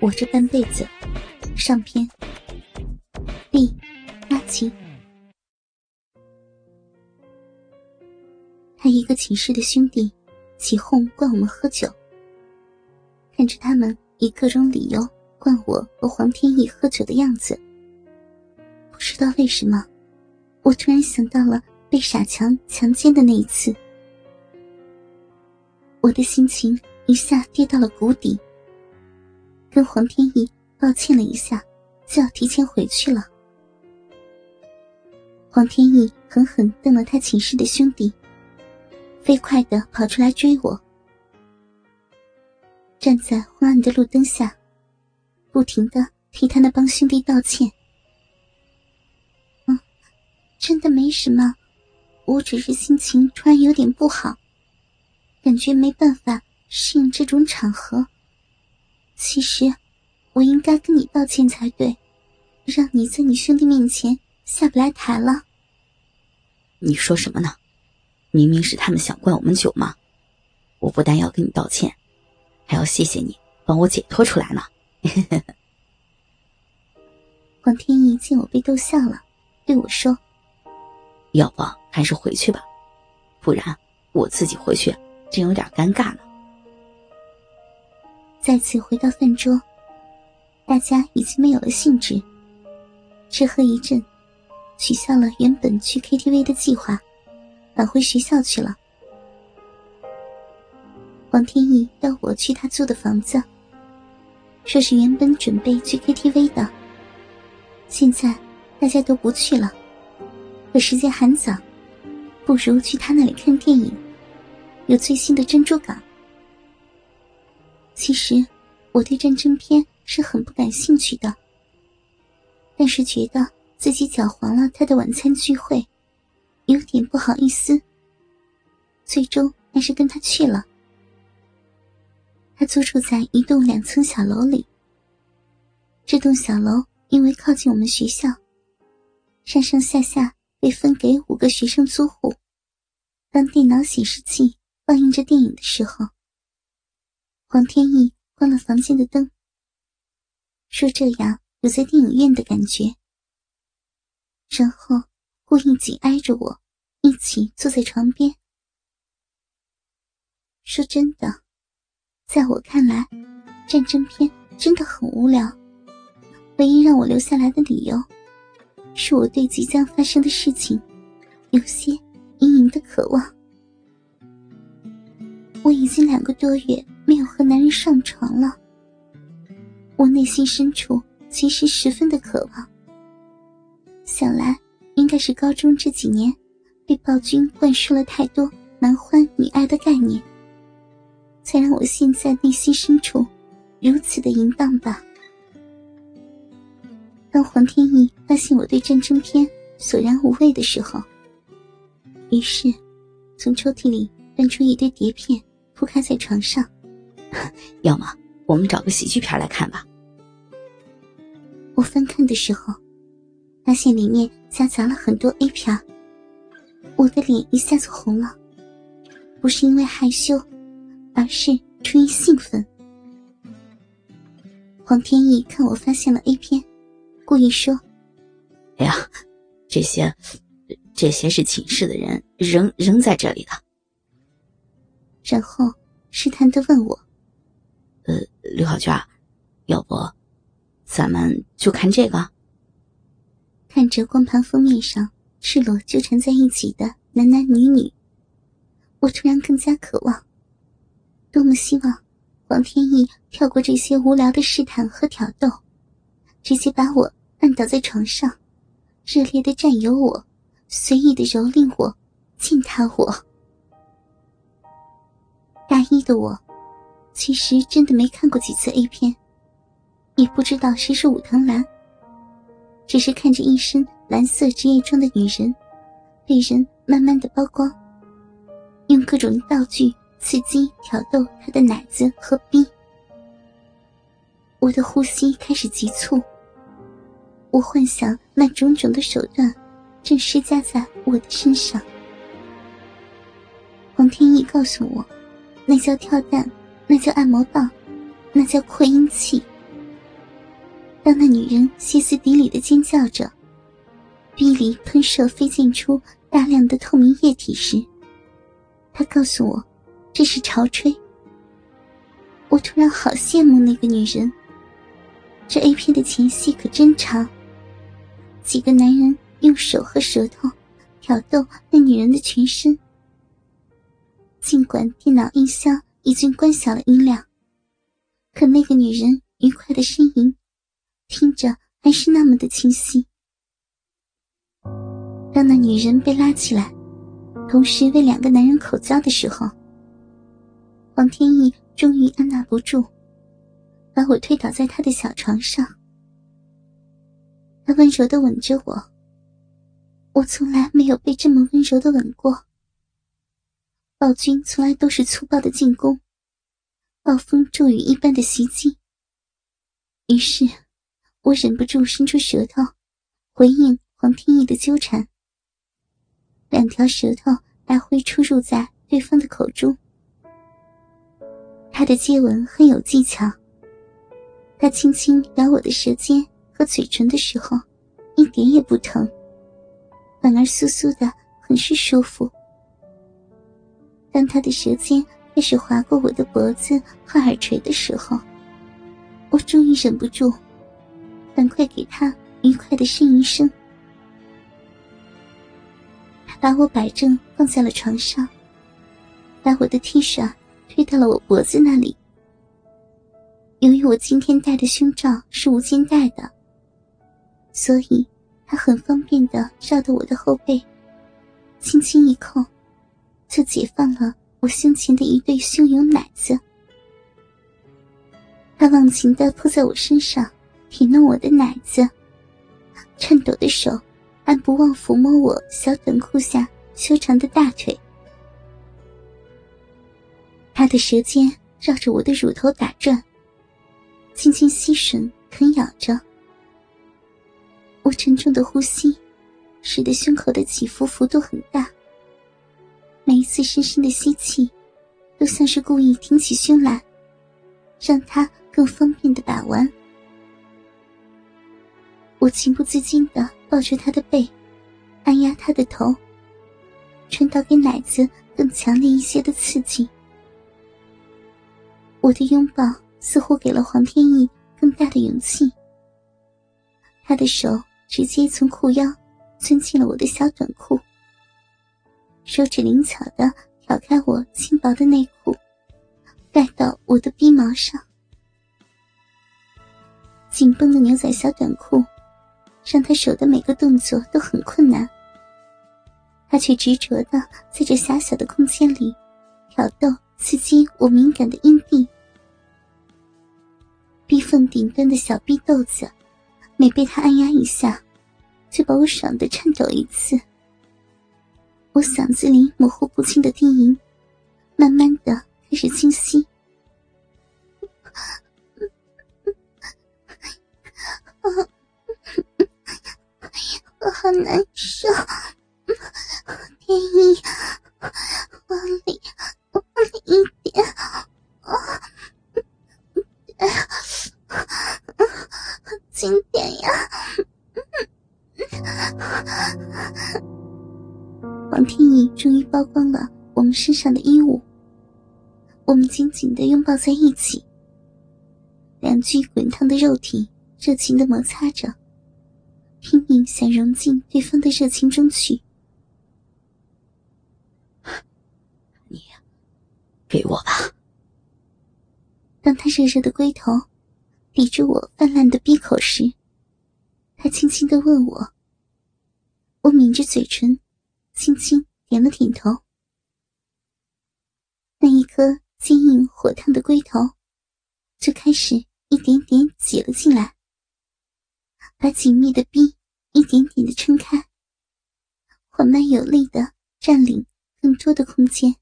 我这半辈子，上篇。B，阿奇。他一个寝室的兄弟起哄灌我们喝酒，看着他们以各种理由灌我和黄天意喝酒的样子，不知道为什么，我突然想到了被傻强强奸的那一次，我的心情一下跌到了谷底。跟黄天意道歉了一下，就要提前回去了。黄天意狠狠瞪了他寝室的兄弟，飞快的跑出来追我。站在昏暗的路灯下，不停的替他那帮兄弟道歉。嗯，真的没什么，我只是心情突然有点不好，感觉没办法适应这种场合。其实，我应该跟你道歉才对，让你在你兄弟面前下不来台了。你说什么呢？明明是他们想灌我们酒嘛！我不但要跟你道歉，还要谢谢你帮我解脱出来呢。黄天意见我被逗笑了，对我说：“要不还是回去吧，不然我自己回去真有点尴尬了。”再次回到饭桌，大家已经没有了兴致。吃喝一阵，取消了原本去 KTV 的计划，返回学校去了。王天意要我去他租的房子，说是原本准备去 KTV 的，现在大家都不去了，可时间还早，不如去他那里看电影，有最新的《珍珠港》。其实，我对战争片是很不感兴趣的。但是觉得自己搅黄了他的晚餐聚会，有点不好意思。最终还是跟他去了。他租住在一栋两层小楼里。这栋小楼因为靠近我们学校，上上下下被分给五个学生租户。当电脑显示器放映着电影的时候。黄天意关了房间的灯，说：“这样有在电影院的感觉。”然后故意紧挨着我，一起坐在床边。说真的，在我看来，战争片真的很无聊。唯一让我留下来的理由，是我对即将发生的事情有些隐隐的渴望。我已经两个多月。和男人上床了，我内心深处其实十分的渴望。想来应该是高中这几年被暴君灌输了太多男欢女爱的概念，才让我现在内心深处如此的淫荡吧。当黄天意发现我对战争片索然无味的时候，于是从抽屉里翻出一堆碟片，铺开在床上。要么我们找个喜剧片来看吧。我翻看的时候，发现里面夹杂了很多 A 片，我的脸一下子红了，不是因为害羞，而是出于兴奋。黄天意看我发现了 A 片，故意说：“哎呀，这些，这些是寝室的人扔扔在这里的。”然后试探的问我。刘小娟，要不，咱们就看这个。看着光盘封面上赤裸纠缠在一起的男男女女，我突然更加渴望，多么希望黄天意跳过这些无聊的试探和挑逗，直接把我按倒在床上，热烈的占有我，随意的蹂躏我，践踏我。大一的我。其实真的没看过几次 A 片，也不知道谁是武藤兰。只是看着一身蓝色职业装的女人，被人慢慢的剥光，用各种道具刺激挑逗她的奶子和逼。我的呼吸开始急促，我幻想那种种的手段正施加在我的身上。黄天意告诉我，那叫跳蛋。那叫按摩棒，那叫扩音器，当那女人歇斯底里的尖叫着，鼻里喷射飞溅出大量的透明液体时，他告诉我这是潮吹。我突然好羡慕那个女人。这 A 片的前戏可真长。几个男人用手和舌头挑逗那女人的全身，尽管电脑音箱已经关小了音量，可那个女人愉快的呻吟，听着还是那么的清晰。当那女人被拉起来，同时为两个男人口交的时候，黄天意终于按捺不住。把我推倒在他的小床上，他温柔的吻着我。我从来没有被这么温柔的吻过。暴君从来都是粗暴的进攻，暴风骤雨一般的袭击。于是，我忍不住伸出舌头，回应黄天意的纠缠。两条舌头来回出入在对方的口中，他的接吻很有技巧。他轻轻咬我的舌尖和嘴唇的时候，一点也不疼，反而酥酥的，很是舒服。当他的舌尖开始划过我的脖子和耳垂的时候，我终于忍不住，赶快给他愉快的呻吟声。他把我摆正放在了床上，把我的 T 恤推到了我脖子那里。由于我今天戴的胸罩是无肩带的，所以他很方便的绕到我的后背，轻轻一扣，就解放了我胸前的一对汹涌奶子。他忘情的扑在我身上，舔弄我的奶子，颤抖的手还不忘抚摸我小短裤下修长的大腿。他的舌尖绕着我的乳头打转。轻轻吸吮，啃咬着。我沉重的呼吸，使得胸口的起伏幅度很大。每一次深深的吸气，都像是故意挺起胸来，让他更方便的把玩。我情不自禁的抱着他的背，按压他的头，传导给奶子更强烈一些的刺激。我的拥抱。似乎给了黄天意更大的勇气。他的手直接从裤腰钻进了我的小短裤，手指灵巧的挑开我轻薄的内裤，盖到我的逼毛上。紧绷的牛仔小短裤，让他手的每个动作都很困难。他却执着的在这狭小的空间里挑逗、刺激我敏感的阴蒂。逼缝顶端的小逼豆子，每被他按压一下，就把我爽的颤抖一次。我嗓子里模糊不清的低吟，慢慢的开始清晰。我好难受，天意，往里，往里一点。经典呀！王天意终于剥光了我们身上的衣物，我们紧紧的拥抱在一起，两具滚烫的肉体热情的摩擦着，拼命想融进对方的热情中去。你，给我吧。当他热热的龟头。抵住我泛滥的闭口时，他轻轻的问我。我抿着嘴唇，轻轻点了点头。那一颗坚硬火烫的龟头，就开始一点点挤了进来，把紧密的逼一点点的撑开，缓慢有力的占领更多的空间。